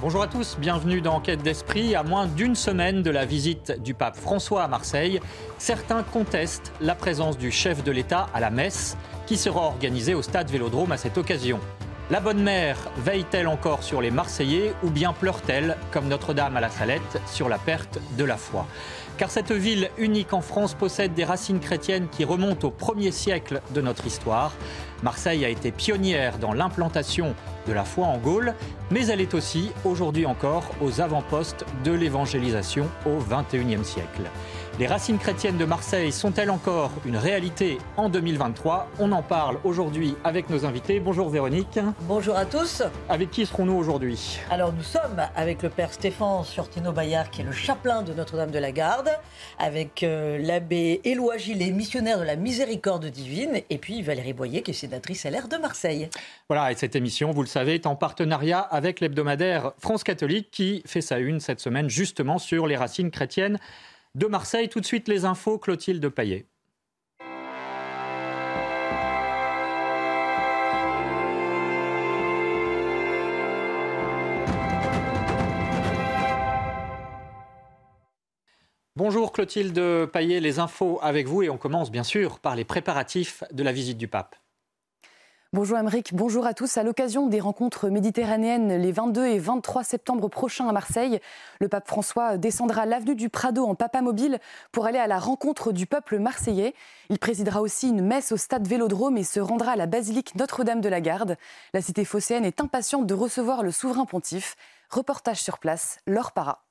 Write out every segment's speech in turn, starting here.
Bonjour à tous, bienvenue dans Enquête d'Esprit. À moins d'une semaine de la visite du pape François à Marseille, certains contestent la présence du chef de l'État à la messe qui sera organisée au stade Vélodrome à cette occasion. La bonne mère veille-t-elle encore sur les Marseillais ou bien pleure-t-elle, comme Notre-Dame à la Salette, sur la perte de la foi? Car cette ville unique en France possède des racines chrétiennes qui remontent au premier siècle de notre histoire. Marseille a été pionnière dans l'implantation de la foi en Gaule, mais elle est aussi, aujourd'hui encore, aux avant-postes de l'évangélisation au XXIe siècle. Les racines chrétiennes de Marseille sont-elles encore une réalité en 2023 On en parle aujourd'hui avec nos invités. Bonjour Véronique. Bonjour à tous. Avec qui serons-nous aujourd'hui? Alors nous sommes avec le père Stéphane Surtino Bayard qui est le chapelain de Notre-Dame de la Garde, avec euh, l'abbé Éloi Gillet, missionnaire de la miséricorde divine, et puis Valérie Boyer qui est sénatrice LR de Marseille. Voilà, et cette émission, vous le savez, est en partenariat avec l'hebdomadaire France Catholique qui fait sa une cette semaine justement sur les racines chrétiennes de Marseille. Tout de suite, les infos, Clotilde Paillet. Bonjour Clotilde Paillet, les infos avec vous et on commence bien sûr par les préparatifs de la visite du pape. Bonjour Amérique, bonjour à tous. À l'occasion des rencontres méditerranéennes les 22 et 23 septembre prochains à Marseille, le pape François descendra l'avenue du Prado en papa mobile pour aller à la rencontre du peuple marseillais. Il présidera aussi une messe au stade Vélodrome et se rendra à la basilique Notre-Dame de la Garde. La cité phocéenne est impatiente de recevoir le souverain pontife. Reportage sur place, Laure Para.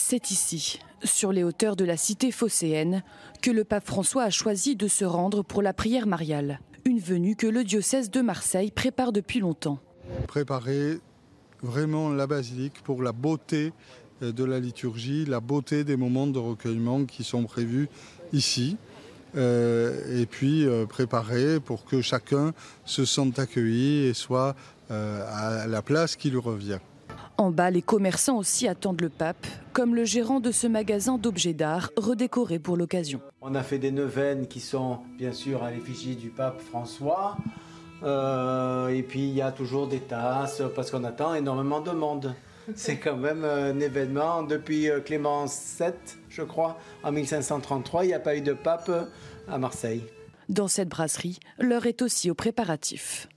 C'est ici, sur les hauteurs de la cité phocéenne, que le pape François a choisi de se rendre pour la prière mariale. Une venue que le diocèse de Marseille prépare depuis longtemps. Préparer vraiment la basilique pour la beauté euh, de la liturgie, la beauté des moments de recueillement qui sont prévus ici. Euh, et puis euh, préparer pour que chacun se sente accueilli et soit à la place qui lui revient. En bas, les commerçants aussi attendent le pape, comme le gérant de ce magasin d'objets d'art redécoré pour l'occasion. On a fait des neuvaines qui sont bien sûr à l'effigie du pape François. Euh, et puis il y a toujours des tasses parce qu'on attend énormément de monde. C'est quand même un événement. Depuis euh, Clément VII, je crois, en 1533, il n'y a pas eu de pape à Marseille. Dans cette brasserie, l'heure est aussi aux préparatifs.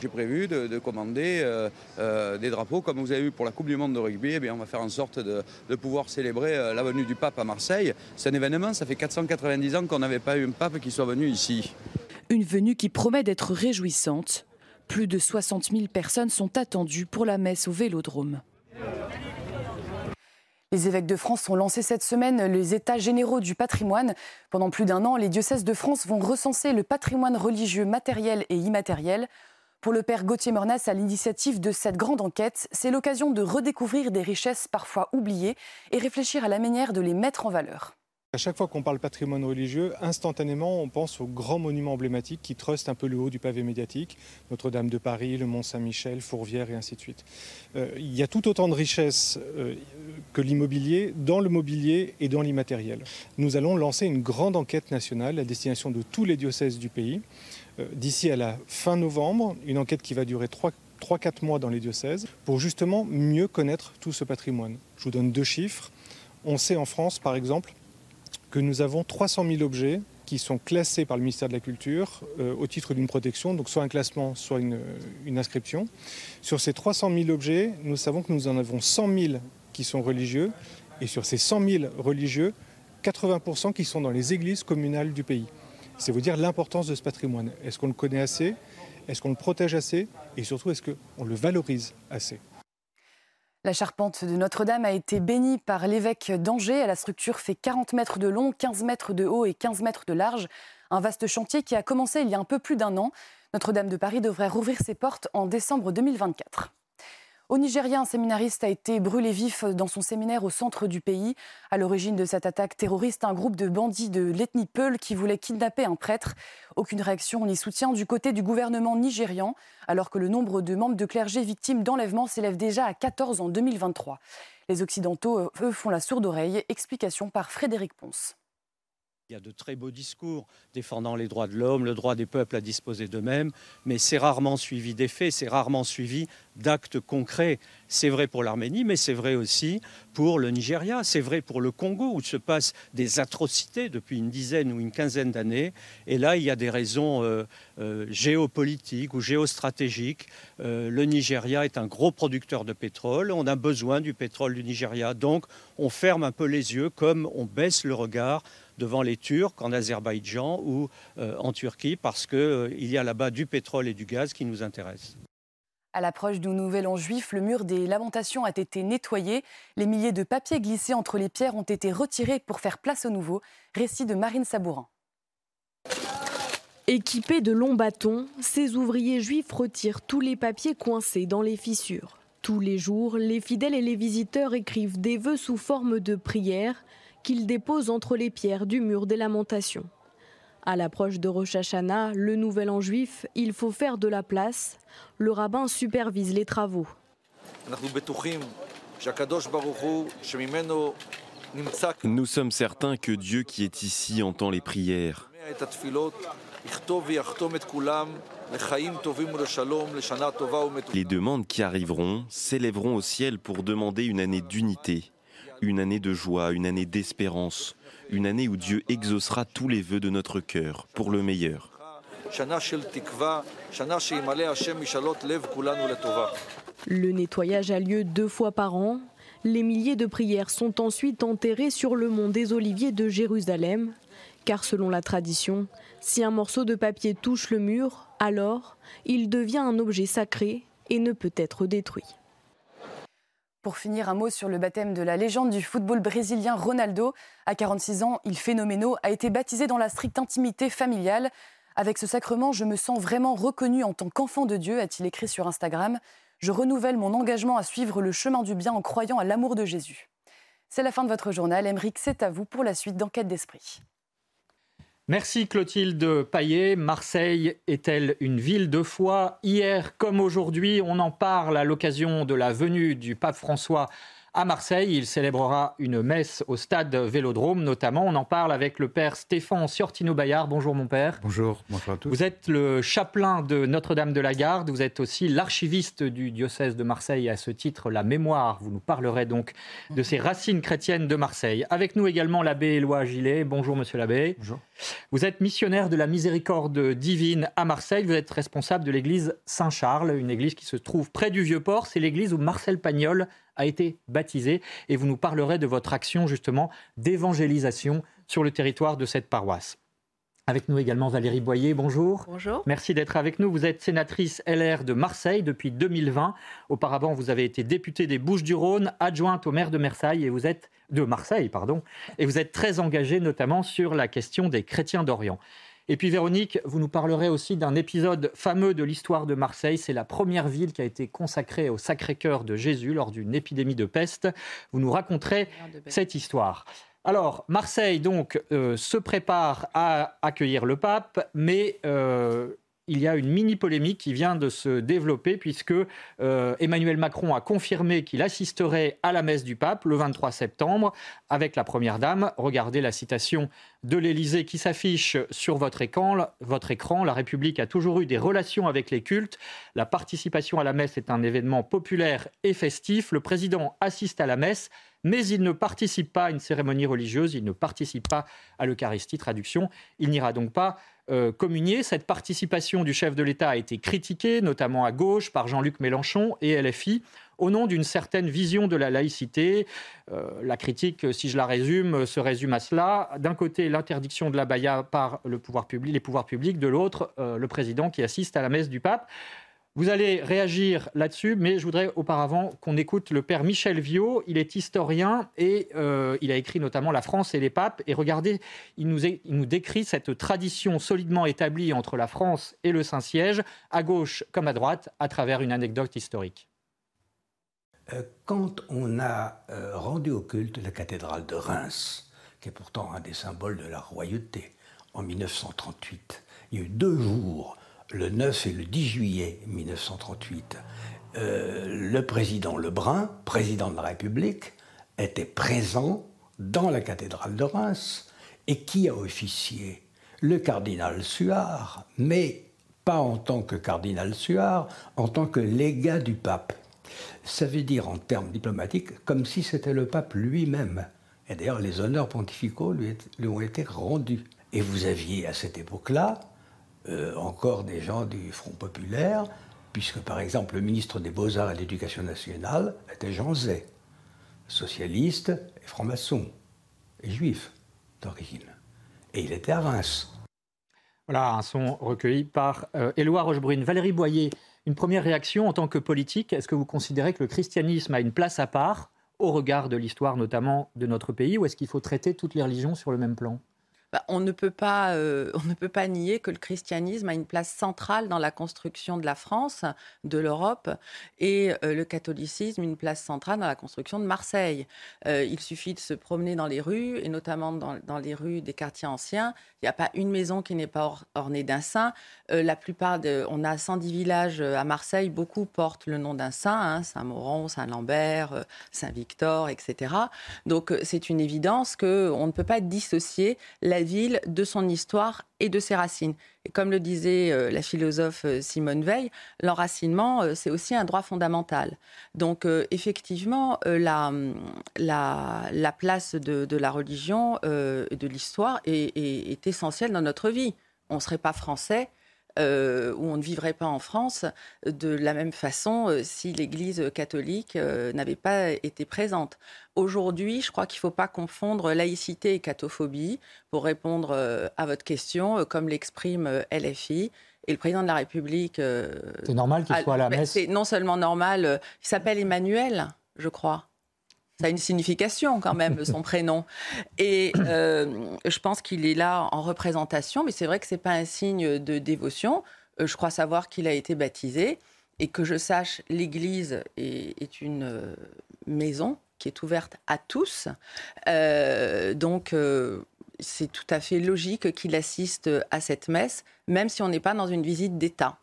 J'ai prévu de, commander euh, euh, des drapeaux comme vous avez vu pour la Coupe du Monde de rugby. Eh bien, on va faire en sorte de, pouvoir célébrer euh, la venue du pape à Marseille. C'est un événement, ça fait 490 ans qu'on n'avait pas eu un pape qui soit venu ici. Une venue qui promet d'être réjouissante. Plus de 60 000 personnes sont attendues pour la messe au Vélodrome. Les évêques de France ont lancé cette semaine les états généraux du patrimoine. Pendant plus d'un an, les diocèses de France vont recenser le patrimoine religieux matériel et immatériel. Pour le père Gauthier Mornas, à l'initiative de cette grande enquête, c'est l'occasion de redécouvrir des richesses parfois oubliées et réfléchir à la manière de les mettre en valeur. À chaque fois qu'on parle patrimoine religieux, instantanément, on pense aux grands monuments emblématiques qui trustent un peu le haut du pavé médiatique, Notre-Dame de Paris, le Mont Saint-Michel, Fourvière et ainsi de suite. Euh, il y a tout autant de richesses euh, que l'immobilier dans le mobilier et dans l'immatériel. Nous allons lancer une grande enquête nationale à destination de tous les diocèses du pays d'ici à la fin novembre, une enquête qui va durer 3-4 mois dans les diocèses, pour justement mieux connaître tout ce patrimoine. Je vous donne deux chiffres. On sait en France, par exemple, que nous avons 300 000 objets qui sont classés par le ministère de la Culture euh, au titre d'une protection, donc soit un classement, soit une, une, inscription. Sur ces 300 000 objets, nous savons que nous en avons 100 000 qui sont religieux, et sur ces 100 000 religieux, 80% qui sont dans les églises communales du pays. C'est vous dire l'importance de ce patrimoine. Est-ce qu'on le connaît assez? Est-ce qu'on le protège assez? Et surtout, est-ce qu'on le valorise assez? La charpente de Notre-Dame a été bénie par l'évêque d'Angers. La structure fait 40 mètres de long, 15 mètres de haut et 15 mètres de large. Un vaste chantier qui a commencé il y a un peu plus d'un an. Notre-Dame de Paris devrait rouvrir ses portes en décembre 2024. Au Nigeria, un séminariste a été brûlé vif dans son séminaire au centre du pays. À l'origine de cette attaque terroriste, un groupe de bandits de l'ethnie Peul qui voulait kidnapper un prêtre. Aucune réaction ni soutien du côté du gouvernement nigérian, alors que le nombre de membres de clergé victimes d'enlèvement s'élève déjà à 14 en 2023. Les Occidentaux, eux, font la sourde oreille. Explication par Frédéric Ponce. Il y a de très beaux discours défendant les droits de l'homme, le droit des peuples à disposer d'eux-mêmes, mais c'est rarement suivi d'effets, c'est rarement suivi d'actes concrets. C'est vrai pour l'Arménie, mais c'est vrai aussi pour le Nigeria, c'est vrai pour le Congo, où se passent des atrocités depuis une dizaine ou une quinzaine d'années. Et là, il y a des raisons euh, euh, géopolitiques ou géostratégiques. Euh, le Nigeria est un gros producteur de pétrole, on a besoin du pétrole du Nigeria, donc on ferme un peu les yeux comme on baisse le regard devant les Turcs en Azerbaïdjan ou euh, en Turquie parce qu'il euh, y a là-bas du pétrole et du gaz qui nous intéressent. À l'approche du Nouvel An juif, le mur des lamentations a été nettoyé. Les milliers de papiers glissés entre les pierres ont été retirés pour faire place au nouveau. Récit de Marine Sabourin. Équipés de longs bâtons, ces ouvriers juifs retirent tous les papiers coincés dans les fissures. Tous les jours, les fidèles et les visiteurs écrivent des vœux sous forme de prières qu'il dépose entre les pierres du mur des lamentations. À l'approche de Rosh Hashanah, le nouvel an juif, il faut faire de la place. Le rabbin supervise les travaux. Nous sommes certains que Dieu qui est ici entend les prières. Les demandes qui arriveront s'élèveront au ciel pour demander une année d'unité, une année de joie, une année d'espérance, une année où Dieu exaucera tous les vœux de notre cœur pour le meilleur. Le nettoyage a lieu deux fois par an. Les milliers de prières sont ensuite enterrées sur le mont des Oliviers de Jérusalem, car selon la tradition, si un morceau de papier touche le mur, alors il devient un objet sacré et ne peut être détruit. Pour finir, un mot sur le baptême de la légende du football brésilien Ronaldo. À 46 ans, il phénoménal a été baptisé dans la stricte intimité familiale. Avec ce sacrement, je me sens vraiment reconnu en tant qu'enfant de Dieu, a-t-il écrit sur Instagram. Je renouvelle mon engagement à suivre le chemin du bien en croyant à l'amour de Jésus. C'est la fin de votre journal. Emeric, c'est à vous pour la suite d'Enquête d'Esprit. Merci Clotilde Paillet. Marseille est-elle une ville de foi? Hier comme aujourd'hui, on en parle à l'occasion de la venue du pape François à Marseille. Il célébrera une messe au stade Vélodrome, notamment. On en parle avec le père Stéphane Siortino-Bayard. Bonjour, mon père. Bonjour, bonjour à tous. Vous êtes le chapelain de Notre-Dame de la Garde. Vous êtes aussi l'archiviste du diocèse de Marseille. À ce titre, la mémoire. Vous nous parlerez donc de ces racines chrétiennes de Marseille. Avec nous également l'abbé Éloi Gillet. Bonjour, monsieur l'abbé. Bonjour. Vous êtes missionnaire de la miséricorde divine à Marseille. Vous êtes responsable de l'église Saint-Charles, une église qui se trouve près du Vieux-Port. C'est l'église où Marcel Pagnol a été baptisé et vous nous parlerez de votre action justement d'évangélisation sur le territoire de cette paroisse. Avec nous également Valérie Boyer, bonjour. Bonjour. Merci d'être avec nous. Vous êtes sénatrice LR de Marseille depuis 2020. Auparavant, vous avez été députée des Bouches-du-Rhône, adjointe au maire de Marseille et vous êtes de Marseille, pardon, et vous êtes très engagée notamment sur la question des chrétiens d'Orient. Et puis Véronique, vous nous parlerez aussi d'un épisode fameux de l'histoire de Marseille. C'est la première ville qui a été consacrée au Sacré-Cœur de Jésus lors d'une épidémie de peste. Vous nous raconterez cette histoire. Alors, Marseille, donc, euh, se prépare à accueillir le pape, mais euh, il y a une mini polémique qui vient de se développer puisque euh, Emmanuel Macron a confirmé qu'il assisterait à la messe du pape le 23 septembre avec la Première Dame. Regardez la citation de l'Élysée qui s'affiche sur votre écran. Votre écran, la République a toujours eu des relations avec les cultes. La participation à la messe est un événement populaire et festif. Le président assiste à la messe mais il ne participe pas à une cérémonie religieuse, il ne participe pas à l'Eucharistie, traduction. Il n'ira donc pas euh, communier. Cette participation du chef de l'État a été critiquée, notamment à gauche, par Jean-Luc Mélenchon et LFI. au nom d'une certaine vision de la laïcité. Euh, la critique, si je la résume, se résume à cela. D'un côté, l'interdiction de la baya par le pouvoir public, les pouvoirs publics, de l'autre, euh, le président qui assiste à la messe du pape. Vous allez réagir là-dessus, mais je voudrais auparavant qu'on écoute le père Michel Viau. Il est historien et euh, il a écrit notamment La France et les papes. Et regardez, il nous, il nous décrit cette tradition solidement établie entre la France et le Saint-Siège, à gauche comme à droite, à travers une anecdote historique. Euh, quand on a euh, rendu au culte la cathédrale de Reims, qui est pourtant un des symboles de la royauté, en 1938, il y a eu deux jours le 9 et le 10 juillet 1938, euh, le président Lebrun, président de la République, était présent dans la cathédrale de Reims. Et qui a officié? Le cardinal Suard, mais pas en tant que cardinal Suard, en tant que légat du pape. Ça veut dire en termes diplomatiques comme si c'était le pape lui-même. Et d'ailleurs, les honneurs pontificaux lui, lui ont été rendus. Et vous aviez à cette époque-là euh, encore des gens du Front populaire, puisque par exemple le ministre des Beaux-Arts et de l'Éducation nationale était Jean Zay, socialiste et franc-maçon, et juif d'origine. Et il était à Reims. Voilà un son recueilli par euh, Éloi Rochebrune. Valérie Boyer, une première réaction en tant que politique, est-ce que vous considérez que le christianisme a une place à part au regard de l'histoire notamment de notre pays, ou est-ce qu'il faut traiter toutes les religions sur le même plan? Bah, on, ne peut pas, euh, on ne peut pas nier que le christianisme a une place centrale dans la construction de la France, de l'Europe, et euh, le catholicisme une place centrale dans la construction de Marseille. Euh, il suffit de se promener dans les rues, et notamment dans, les rues des quartiers anciens. Il n'y a pas une maison qui n'est pas ornée d'un saint. la plupart on a 110 villages à Marseille, beaucoup portent le nom d'un saint, hein, Saint-Mauron, Saint-Lambert, Saint-Victor, etc. Donc c'est une évidence qu'on ne peut pas dissocier la ville de son histoire et de ses racines. Et comme le disait euh, la philosophe euh, Simone Veil, l'enracinement, euh, c'est aussi un droit fondamental. Donc effectivement, la, la, place de, la religion, et de l'histoire est, est essentielle dans notre vie. On ne serait pas français euh, où on ne vivrait pas en France de la même façon euh, si l'Église catholique euh, n'avait pas été présente. Aujourd'hui, je crois qu'il ne faut pas confondre laïcité et cathophobie pour répondre à votre question, comme l'exprime LFI. Et le président de la République. c'est normal qu'il soit à la messe. C'est non seulement normal, il s'appelle Emmanuel, je crois ça a une signification quand même, son prénom. Et euh, je pense qu'il est là en représentation, mais c'est vrai que ce n'est pas un signe de dévotion. Euh, je crois savoir qu'il a été baptisé et que je sache, l'Église est, une euh, maison qui est ouverte à tous. donc, c'est tout à fait logique qu'il assiste à cette messe, même si on n'est pas dans une visite d'État.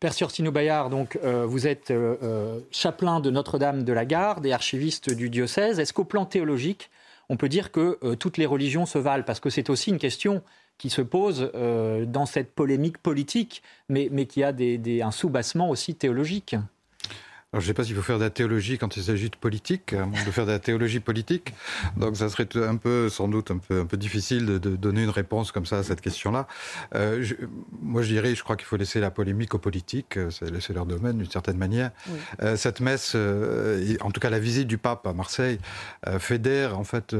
Père Surtino Bayard, donc, euh, vous êtes euh, euh, chapelain de Notre-Dame de la Garde et archiviste du diocèse. Est-ce qu'au plan théologique, on peut dire que toutes les religions se valent? Parce que c'est aussi une question qui se pose dans cette polémique politique, mais, qui a un soubassement aussi théologique je ne sais pas s'il faut faire de la théologie quand il s'agit de politique, de faire de la théologie politique. Donc ça serait un peu, sans doute, un peu, un peu difficile de, donner une réponse comme ça à cette question-là. Euh, moi, je dirais, je crois qu'il faut laisser la polémique aux politiques, euh, c'est laisser leur domaine d'une certaine manière. Euh, cette messe, en tout cas la visite du pape à Marseille, fédère en fait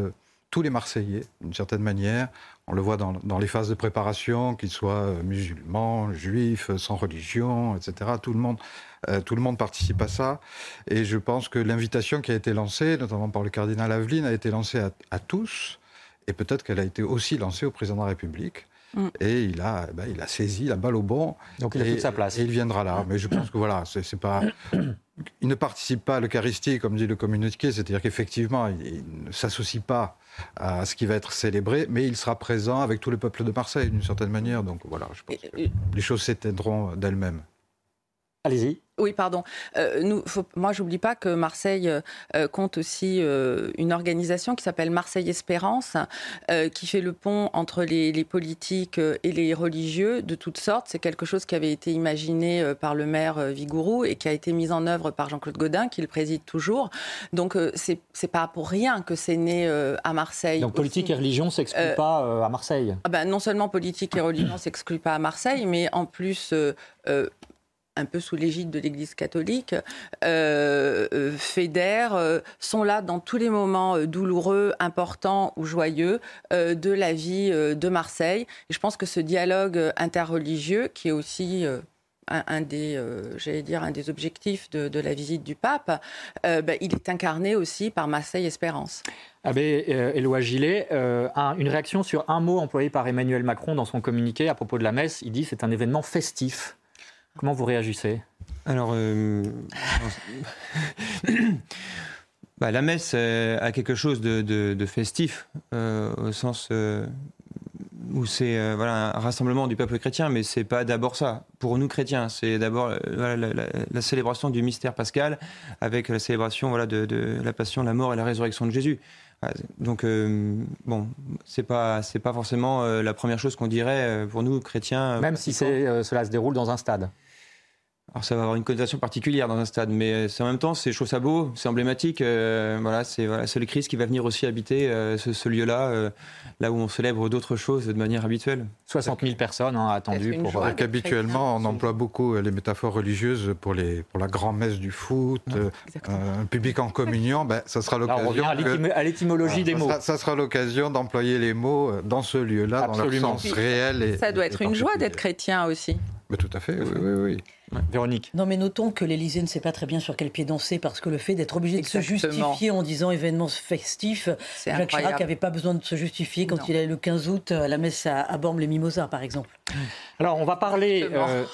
tous les Marseillais d'une certaine manière. On le voit dans, dans les phases de préparation, qu'ils soient musulmans, juifs, sans religion, etc. Tout le monde euh, tout le monde participe à ça. Et je pense que l'invitation qui a été lancée, notamment par le cardinal Aveline, a été lancée à, tous. Et peut-être qu'elle a été aussi lancée au président de la République. Mm. Et il a, eh ben, il a saisi la balle au bon. Donc il a toute sa place. Et il viendra là. Mais je pense que voilà, c'est pas. Il ne participe pas à l'Eucharistie, comme dit le communiqué, c'est-à-dire qu'effectivement, il, ne s'associe pas à ce qui va être célébré, mais il sera présent avec tout le peuple de Marseille, d'une certaine manière. Donc voilà, je pense que les choses s'éteindront d'elles-mêmes. Allez-y. Oui, pardon. Euh, nous, faut, moi, j'oublie pas que Marseille euh, compte aussi euh, une organisation qui s'appelle Marseille Espérance, qui fait le pont entre les, politiques et les religieux de toutes sortes. C'est quelque chose qui avait été imaginé par le maire Vigourou et qui a été mis en œuvre par Jean-Claude Godin, qui le préside toujours. Donc, c'est c'est pas pour rien que c'est né à Marseille. Donc, politique et religion s'excluent pas à Marseille? Ah ben, non seulement politique et religion s'excluent pas à Marseille, mais en plus un peu sous l'égide de l'Église catholique, euh, euh, fédèrent, euh, sont là dans tous les moments douloureux, importants ou joyeux de la vie de Marseille. Et je pense que ce dialogue interreligieux, qui est aussi un, des, dire, un des objectifs de, la visite du pape, ben, il est incarné aussi par Marseille Espérance. Abbé Éloi Gillet, une réaction sur un mot employé par Emmanuel Macron dans son communiqué à propos de la messe. Il dit c'est un événement festif. Comment vous réagissez Alors, euh, bah, la messe euh, a quelque chose de, festif, euh, au sens où c'est voilà, un rassemblement du peuple chrétien, mais c'est pas d'abord ça. Pour nous chrétiens, c'est d'abord la, célébration du mystère pascal, avec la célébration voilà, de, de, la passion, la mort et la résurrection de Jésus. Donc, bon, c'est pas, c'est pas forcément la première chose qu'on dirait pour nous chrétiens. Même si cela se déroule dans un stade. Alors ça va avoir une connotation particulière dans un stade, mais en même temps, c'est chaud beau, c'est emblématique. Euh, voilà, c'est voilà, le Christ qui va venir aussi habiter euh, ce, lieu-là, euh, là où on célèbre d'autres choses de manière habituelle. 60 000 personnes hein, attendues pour. Avec habituellement, on emploie beaucoup les métaphores religieuses pour les pour la grand-messe du foot, un public en communion. ben, ça sera l'occasion. à l'étymologie des mots. Ça, sera l'occasion d'employer les mots dans ce lieu-là, dans leur sens réel. Et, ça doit être une joie d'être chrétien aussi. Mais tout à fait, oui, oui, oui. Véronique. Non, mais notons que l'Élysée ne sait pas très bien sur quel pied danser parce que le fait d'être obligé de se justifier en disant événement festif, Jacques Chirac n'avait pas besoin de se justifier quand il allait le 15 août à la messe à, à Bormes les Mimosas, par exemple. Alors, on va parler. Euh,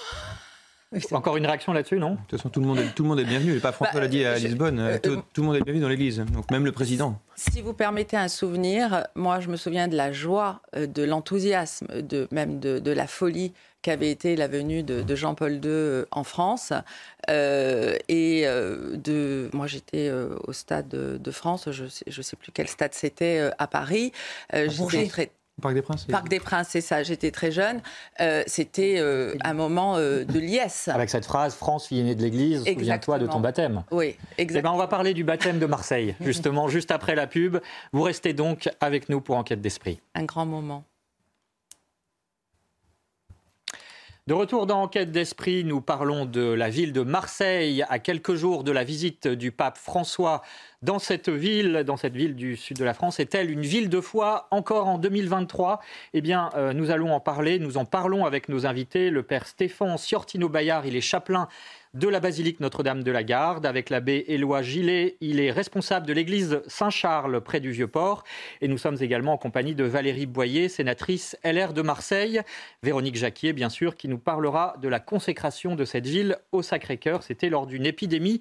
encore une réaction là-dessus, non De toute façon, tout le monde est, tout le monde est bienvenu. Le pape François bah, l'a dit à Lisbonne. Euh, tout, tout, le monde est bienvenu dans l'Église, donc même le président. Si vous permettez un souvenir, moi, je me souviens de la joie, euh, de l'enthousiasme, de même de, de la folie qu'avait été la venue de, Jean-Paul II euh, en France. Euh, et euh, de, moi, j'étais au stade de, France, je ne sais plus quel stade c'était à Paris. j'étais très, Parc des Princes Parc des Princes, c'est ça. J'étais très jeune. C'était un moment de liesse. Avec cette phrase France, fille aînée de l'Église, souviens-toi de ton baptême. Oui, exactement. Eh ben, on va parler du baptême de Marseille, justement, juste après la pub. Vous restez donc avec nous pour Enquête d'Esprit. Un grand moment. De retour dans Enquête d'esprit, nous parlons de la ville de Marseille à quelques jours de la visite du pape François dans cette ville, dans cette ville du sud de la France. Est-elle une ville de foi encore en 2023 Eh bien, euh, nous allons en parler. Nous en parlons avec nos invités. Le père Stéphane Siortino-Bayard, il est chapelain de la basilique Notre-Dame de la Garde avec l'abbé Éloi Gillet. Il est responsable de l'église Saint-Charles près du Vieux-Port. Et nous sommes également en compagnie de Valérie Boyer, sénatrice LR de Marseille. Véronique Jacquier, bien sûr, qui nous parlera de la consécration de cette ville au Sacré-Cœur. C'était lors d'une épidémie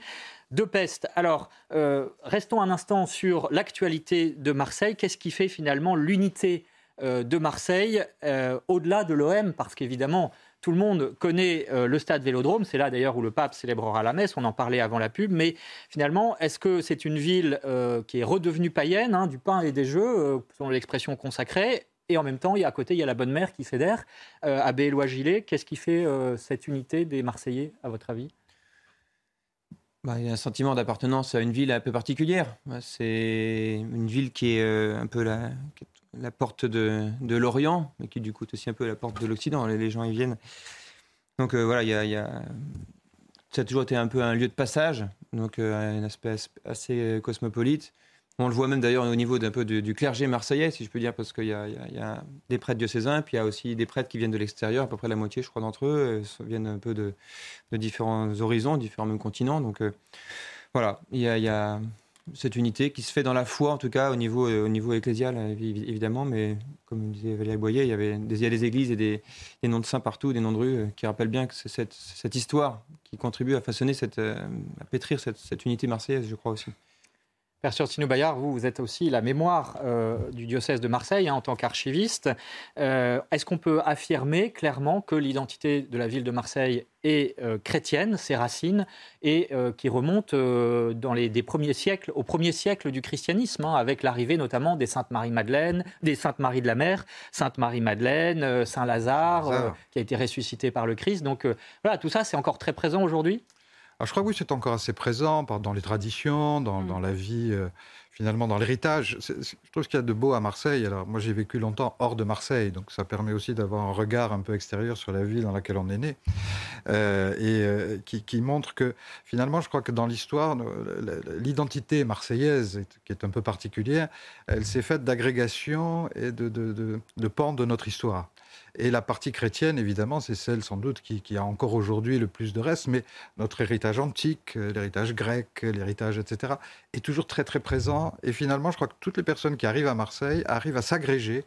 de peste. Alors, euh, restons un instant sur l'actualité de Marseille. Qu'est-ce qui fait finalement l'unité euh, de Marseille euh, au-delà de l'OM Parce qu'évidemment, tout le monde connaît euh, le stade Vélodrome, c'est là d'ailleurs où le pape célébrera la messe, on en parlait avant la pub, mais finalement, est-ce que c'est une ville euh, qui est redevenue païenne, hein, du pain et des jeux, euh, selon l'expression consacrée? Et en même temps, il y a à côté, il y a la bonne mère qui fédère. Abbé Éloi Gillet, qu'est-ce qui fait cette unité des Marseillais, à votre avis? Bah, il y a un sentiment d'appartenance à une ville un peu particulière. C'est une ville qui est un peu la, la porte de, l'Orient, mais qui du coup est aussi un peu la porte de l'Occident. Les, gens y viennent. Donc euh, voilà, y a, ça a toujours été un peu un lieu de passage, donc euh, un aspect assez euh, cosmopolite. On le voit même d'ailleurs au niveau d'un peu du, clergé marseillais, si je peux dire, parce qu'il y, a des prêtres diocésains, puis il y a aussi des prêtres qui viennent de l'extérieur, à peu près la moitié, je crois, d'entre eux, viennent un peu de, différents horizons, différents continents. Donc voilà, il y a cette unité qui se fait dans la foi, en tout cas au niveau, euh, au niveau ecclésial, évidemment, mais comme disait Valérie Boyer, il y, avait des, il y des églises et des, noms de saints partout, des noms de rues, euh, qui rappellent bien que c'est cette, cette, histoire qui contribue à façonner, cette, euh, à pétrir cette, cette unité marseillaise, je crois aussi. Père Surtino Bayard, vous, vous êtes aussi la mémoire euh, du diocèse de Marseille hein, en tant qu'archiviste. Euh, est-ce qu'on peut affirmer clairement que l'identité de la ville de Marseille est euh, chrétienne, ses racines, et qui remonte dans les des premiers siècles, au premier siècle du christianisme, hein, avec l'arrivée notamment des Saintes Marie-Madeleine, des Saintes Marie de la Mer, Sainte Marie-Madeleine, Saint Lazare, qui a été ressuscité par le Christ. Donc voilà, tout ça, c'est encore très présent aujourd'hui? Alors je crois que oui, c'est encore assez présent dans les traditions, dans, dans la vie finalement dans l'héritage. Je trouve ce qu'il y a de beau à Marseille. Alors moi j'ai vécu longtemps hors de Marseille, donc ça permet aussi d'avoir un regard un peu extérieur sur la ville dans laquelle on est né, euh, et euh, qui, montre que finalement je crois que dans l'histoire, l'identité marseillaise, qui est un peu particulière, elle s'est faite d'agrégation et de, de, de, de pans de notre histoire. Et la partie chrétienne, évidemment, c'est celle sans doute qui, a encore aujourd'hui le plus de reste, mais notre héritage antique, l'héritage grec, l'héritage, etc., est toujours très très présent. Et finalement, je crois que toutes les personnes qui arrivent à Marseille arrivent à s'agréger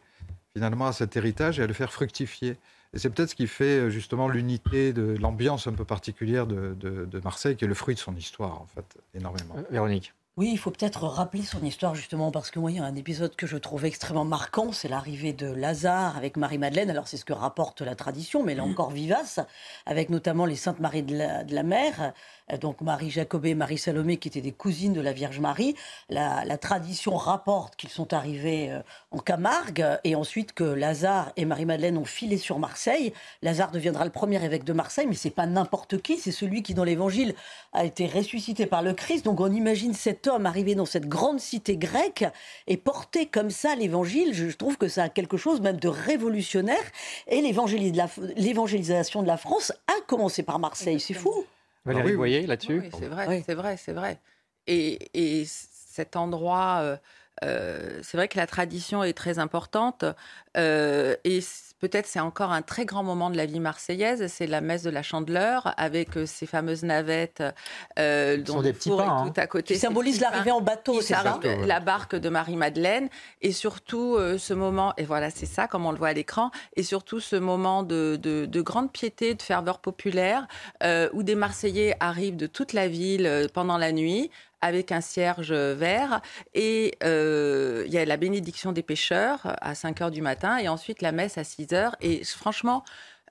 finalement à cet héritage et à le faire fructifier. Et c'est peut-être ce qui fait justement l'unité de l'ambiance un peu particulière de, de, Marseille, qui est le fruit de son histoire, en fait, énormément. Euh, Véronique oui, il faut peut-être rappeler son histoire justement parce que moi, il y a un épisode que je trouve extrêmement marquant, c'est l'arrivée de Lazare avec Marie-Madeleine. Alors c'est ce que rapporte la tradition, mais elle est encore vivace, avec notamment les Saintes Maries de la, de la Mer, donc Marie Jacobée et Marie Salomé, qui étaient des cousines de la Vierge Marie. La, tradition rapporte qu'ils sont arrivés euh, en Camargue et ensuite que Lazare et Marie-Madeleine ont filé sur Marseille. Lazare deviendra le premier évêque de Marseille, mais c'est pas n'importe qui, c'est celui qui dans l'Évangile a été ressuscité par le Christ. Donc on imagine cet homme arrivé dans cette grande cité grecque et porter comme ça l'Évangile. Je trouve que ça a quelque chose même de révolutionnaire. Et l'évangélisation de la France a commencé par Marseille. C'est fou. Valérie, vous voyez là-dessus C'est vrai, c'est vrai, c'est vrai. Et, cet endroit, euh, euh, c'est vrai que la tradition est très importante. Euh, et peut-être c'est encore un très grand moment de la vie marseillaise, c'est la messe de la Chandeleur avec euh, ces fameuses navettes euh, dont des petits pains, hein. tout à côté. Qui symbolise l'arrivée en bateau, c'est ça La barque de Marie-Madeleine et surtout euh, ce moment, et voilà c'est ça comme on le voit à l'écran, et surtout ce moment de, de, grande piété, de ferveur populaire où des Marseillais arrivent de toute la ville pendant la nuit avec un cierge vert. Et il y a la bénédiction des pêcheurs à 5 heures du matin et ensuite la messe à 6 heures. Et franchement,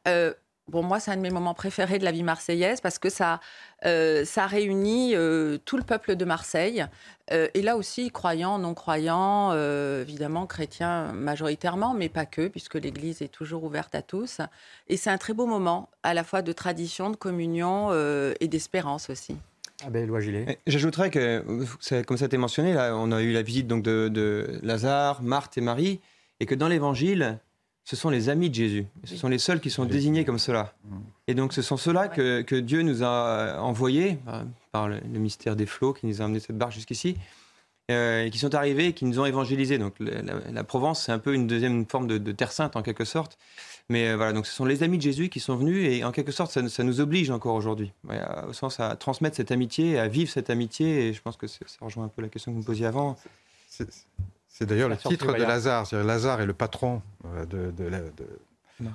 euh, Bon, moi, c'est un de mes moments préférés de la vie marseillaise parce que ça, euh, ça réunit euh, tout le peuple de Marseille. et là aussi, croyants, non-croyants, évidemment, chrétiens majoritairement, mais pas que, puisque l'Église est toujours ouverte à tous. Et c'est un très beau moment, à la fois de tradition, de communion et d'espérance aussi. Ah ben, J'ajouterais que, comme ça a été mentionné, là, on a eu la visite donc, de, de Lazare, Marthe et Marie, et que dans l'Évangile, ce sont les amis de Jésus. Ce sont les seuls qui sont désignés comme cela. Mm. Et donc, ce sont ceux-là que, que, Dieu nous a envoyés euh, par le, mystère des flots qui nous a amené cette barque jusqu'ici, euh, et qui sont arrivés et qui nous ont évangélisés. Donc, la, Provence, c'est un peu une deuxième forme de, Terre Sainte en quelque sorte. Mais euh, voilà, donc ce sont les amis de Jésus qui sont venus et en quelque sorte, ça, ça nous oblige encore aujourd'hui, au sens à transmettre cette amitié, à vivre cette amitié. Et je pense que ça rejoint un peu la question que vous me posiez avant. C'est d'ailleurs le titre de Lazare. Lazare est le patron euh, de,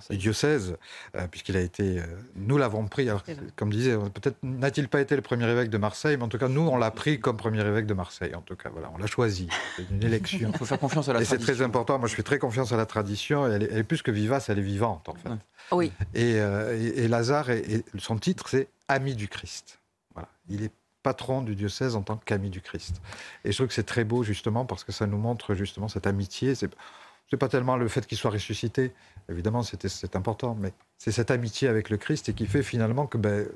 du diocèse, euh, puisqu'il a été. Euh, nous l'avons pris, alors, comme disait, peut-être n'a-t-il pas été le premier évêque de Marseille, mais en tout cas, nous, on l'a pris comme premier évêque de Marseille. En tout cas, voilà, on l'a choisi. C'est une élection. Il faut faire confiance à la tradition. Et c'est très important. Moi, je fais très confiance à la tradition. Elle est, elle est plus que vivace, elle est vivante, en fait. Oui. Et, et, Lazare, son titre, c'est Ami du Christ. Voilà. Il est patron du diocèse en tant qu'ami du Christ. Et je trouve que c'est très beau justement parce que ça nous montre justement cette amitié. C'est n'est pas tellement le fait qu'il soit ressuscité, évidemment c'est important, mais c'est cette amitié avec le Christ et qui fait finalement que ben,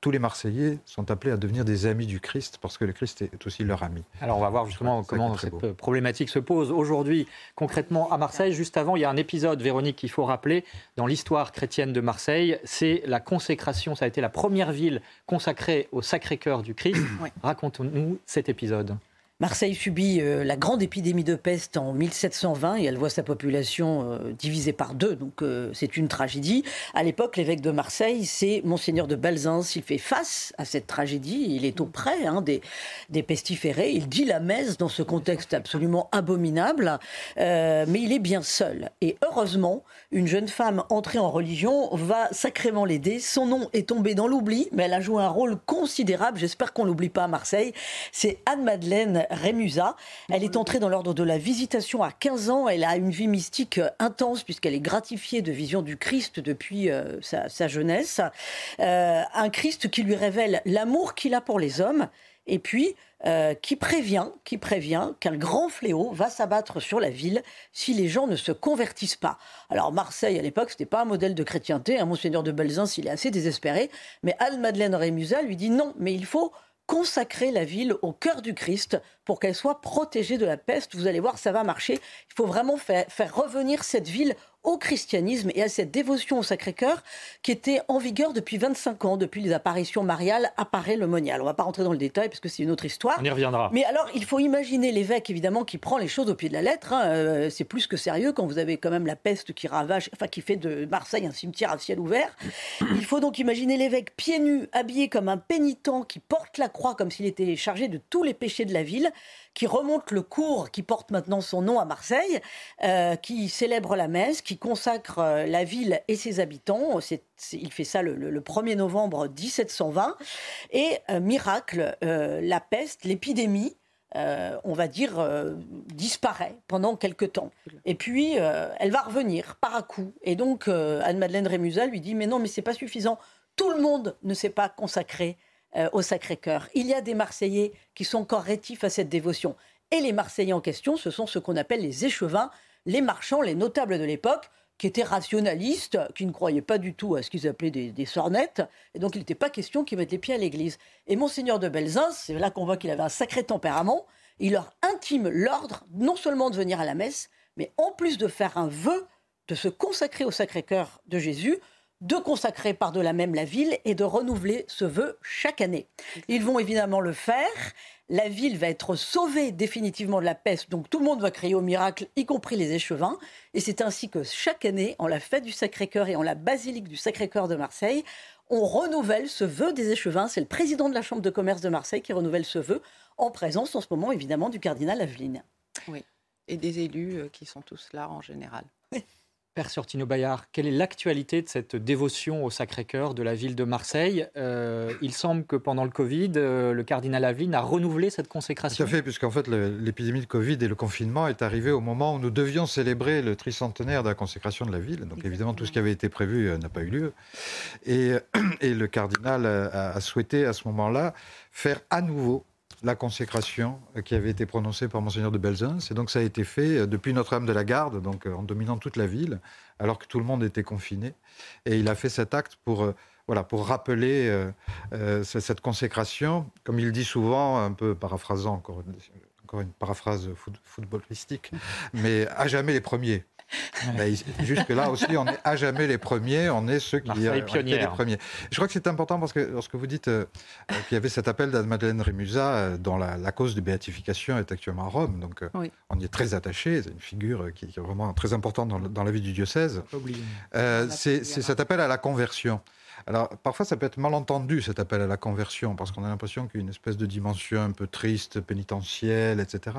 tous les Marseillais sont appelés à devenir des amis du Christ parce que le Christ est aussi leur ami. Alors on va voir justement comment cette problématique se pose aujourd'hui concrètement à Marseille. Juste avant, il y a un épisode, Véronique, qu'il faut rappeler dans l'histoire chrétienne de Marseille. C'est la consécration, ça a été la première ville consacrée au Sacré-Cœur du Christ. Raconte-nous cet épisode. Marseille subit euh, la grande épidémie de peste en 1720 et elle voit sa population euh, divisée par deux, donc euh, c'est une tragédie. À l'époque, l'évêque de Marseille, c'est Monseigneur de Balzans. Il fait face à cette tragédie, il est auprès hein, des, des pestiférés, il dit la messe dans ce contexte absolument abominable, mais il est bien seul. Et heureusement, une jeune femme entrée en religion va sacrément l'aider. Son nom est tombé dans l'oubli, mais elle a joué un rôle considérable, j'espère qu'on l'oublie pas à Marseille. C'est Anne-Madeleine Rémusa. Elle est entrée dans l'ordre de la visitation à 15 ans. Elle a une vie mystique euh, intense puisqu'elle est gratifiée de visions du Christ depuis euh, sa, jeunesse. Euh, un Christ qui lui révèle l'amour qu'il a pour les hommes et puis qui prévient, qui prévient qu'un grand fléau va s'abattre sur la ville si les gens ne se convertissent pas. Alors Marseille à l'époque c'était pas un modèle de chrétienté, hein, monseigneur de Belzins il est assez désespéré, mais Anne-Madeleine Rémusat lui dit non, mais il faut consacrer la ville au cœur du Christ pour qu'elle soit protégée de la peste. Vous allez voir, ça va marcher. Il faut vraiment faire, faire revenir cette ville au christianisme et à cette dévotion au Sacré-Cœur qui était en vigueur depuis 25 ans, depuis les apparitions mariales apparaît le monial. On ne va pas rentrer dans le détail parce que c'est une autre histoire. On y reviendra. Mais alors, il faut imaginer l'évêque, évidemment, qui prend les choses au pied de la lettre. Hein. Euh, c'est plus que sérieux quand vous avez quand même la peste qui ravage, enfin, qui fait de Marseille un cimetière à ciel ouvert. Il faut donc imaginer l'évêque pieds nus, habillé comme un pénitent, qui porte la croix comme s'il était chargé de tous les péchés de la ville qui remonte le cours qui porte maintenant son nom à Marseille, euh, qui célèbre la messe, qui consacre euh, la ville et ses habitants. il fait ça le, 1er novembre 1720. Et euh, miracle, la peste, l'épidémie, on va dire, disparaît pendant quelques temps. Et puis, elle va revenir par à coup. Et donc, Anne-Madeleine Rémusat lui dit, mais non, mais c'est pas suffisant. Tout le monde ne s'est pas consacré euh, au Sacré-Cœur. Il y a des Marseillais qui sont encore rétifs à cette dévotion. Et les Marseillais en question, ce sont ce qu'on appelle les échevins, les marchands, les notables de l'époque, qui étaient rationalistes, qui ne croyaient pas du tout à ce qu'ils appelaient des, sornettes, et donc il n'était pas question qu'ils mettent les pieds à l'église. Et Monseigneur de Belzins, c'est là qu'on voit qu'il avait un sacré tempérament, il leur intime l'ordre non seulement de venir à la messe, mais en plus de faire un vœu de se consacrer au Sacré-Cœur de Jésus, de consacrer par-delà même la ville et de renouveler ce vœu chaque année. Ils vont évidemment le faire. La ville va être sauvée définitivement de la peste, donc tout le monde va crier au miracle, y compris les échevins. Et c'est ainsi que chaque année, en la fête du Sacré-Cœur et en la basilique du Sacré-Cœur de Marseille, on renouvelle ce vœu des échevins. C'est le président de la Chambre de commerce de Marseille qui renouvelle ce vœu, en présence en ce moment évidemment du cardinal Aveline. Oui, et des élus euh, qui sont tous là en général. Père Sortino Bayard, quelle est l'actualité de cette dévotion au Sacré-Cœur de la ville de Marseille? Euh, Il semble que pendant le Covid, euh, le cardinal Aveline a renouvelé cette consécration. Tout à fait, puisqu'en fait, l'épidémie de Covid et le confinement est arrivé au moment où nous devions célébrer le tricentenaire de la consécration de la ville. Donc évidemment, tout ce qui avait été prévu euh, n'a pas eu lieu. Et, et le cardinal a, a souhaité à ce moment-là faire à nouveau la consécration qui avait été prononcée par Monseigneur de Belzins. Et donc ça a été fait euh, depuis Notre-Dame de la Garde, donc euh, en dominant toute la ville, alors que tout le monde était confiné. Et il a fait cet acte pour, euh, voilà, pour rappeler cette consécration, comme il dit souvent, un peu paraphrasant, encore, encore une paraphrase footballistique, mais à jamais les premiers. Jusque-là aussi, on est à jamais les premiers, on est ceux qui ont été les premiers. Je crois que c'est important parce que lorsque vous dites euh, euh, qu'il y avait cet appel d'Anne-Madeleine Rémusat, euh, dont la, cause de béatification est actuellement à Rome, donc on y est très attaché, c'est une figure qui, est vraiment très importante dans, la vie du diocèse. c'est cet appel à la conversion. Alors, parfois, ça peut être mal entendu, cet appel à la conversion, parce qu'on a l'impression qu'il y a une espèce de dimension un peu triste, pénitentielle, etc.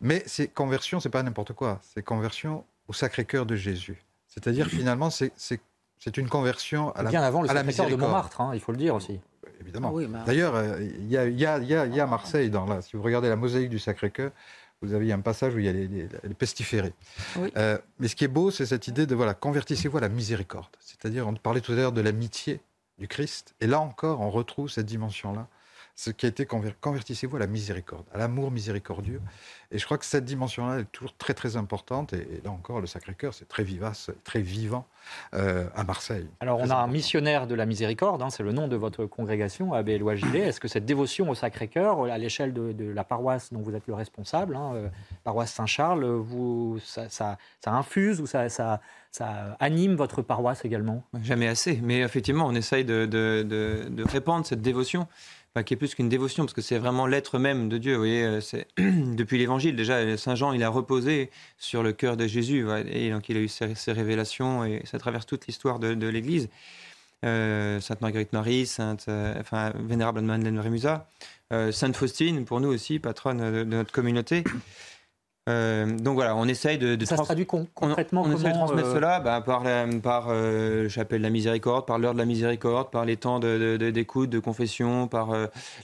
Mais c'est conversion, c'est pas n'importe quoi. C'est conversion au Sacré-Cœur de Jésus. C'est-à-dire, finalement, c'est une conversion à la Bien avant le Sacré-Cœur de Montmartre, hein, il faut le dire aussi. Évidemment. D'ailleurs, il y, a, à Marseille, dans la, si vous regardez la mosaïque du Sacré-Cœur, vous avez un passage où il y a les, les, pestiférés. Euh, mais ce qui est beau, c'est cette idée de voilà, convertissez-vous à la miséricorde. C'est-à-dire, on parlait tout à l'heure de l'amitié du Christ, et là encore, on retrouve cette dimension-là ce qui a été convertissez-vous à la miséricorde, à l'amour miséricordieux. Et je crois que cette dimension-là est toujours très très importante. Et, là encore, le Sacré-Cœur, c'est très vivace, très vivant euh, à Marseille. Alors on a un missionnaire de la miséricorde, hein, c'est le nom de votre congrégation, Abbé Éloi Gillet. Est-ce que cette dévotion au Sacré-Cœur, à l'échelle de, la paroisse dont vous êtes le responsable, hein, euh, paroisse Saint-Charles, vous, ça, ça, infuse ou ça, ça, ça anime votre paroisse également? Jamais assez, mais effectivement, on essaye de, de, de répandre cette dévotion qui est plus qu'une dévotion, parce que c'est vraiment l'être même de Dieu. Vous voyez, euh, depuis l'Évangile déjà, Saint Jean, il a reposé sur le cœur de Jésus, et donc il a eu ses, révélations, et ça traverse toute l'histoire de, l'Église. Euh, Sainte Marguerite Marie, Sainte, euh, enfin, Vénérable Madeleine Rémusat, Sainte Faustine, pour nous aussi, patronne de, notre communauté. Euh, donc voilà, on essaye de. ça se traduit concrètement On, on essaye de transmettre euh, cela bah, par, la, par euh, Chapelle de la Miséricorde, par l'heure de la Miséricorde, par les temps d'écoute, de, de, confession, par